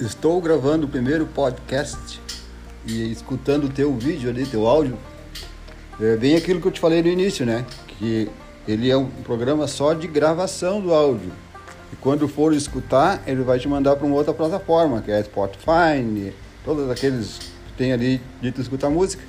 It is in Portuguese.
estou gravando o primeiro podcast e escutando o teu vídeo ali, teu áudio. É bem aquilo que eu te falei no início, né? Que ele é um programa só de gravação do áudio. E quando for escutar, ele vai te mandar para uma outra plataforma, que é Spotify, todos aqueles que tem ali de tu escutar música.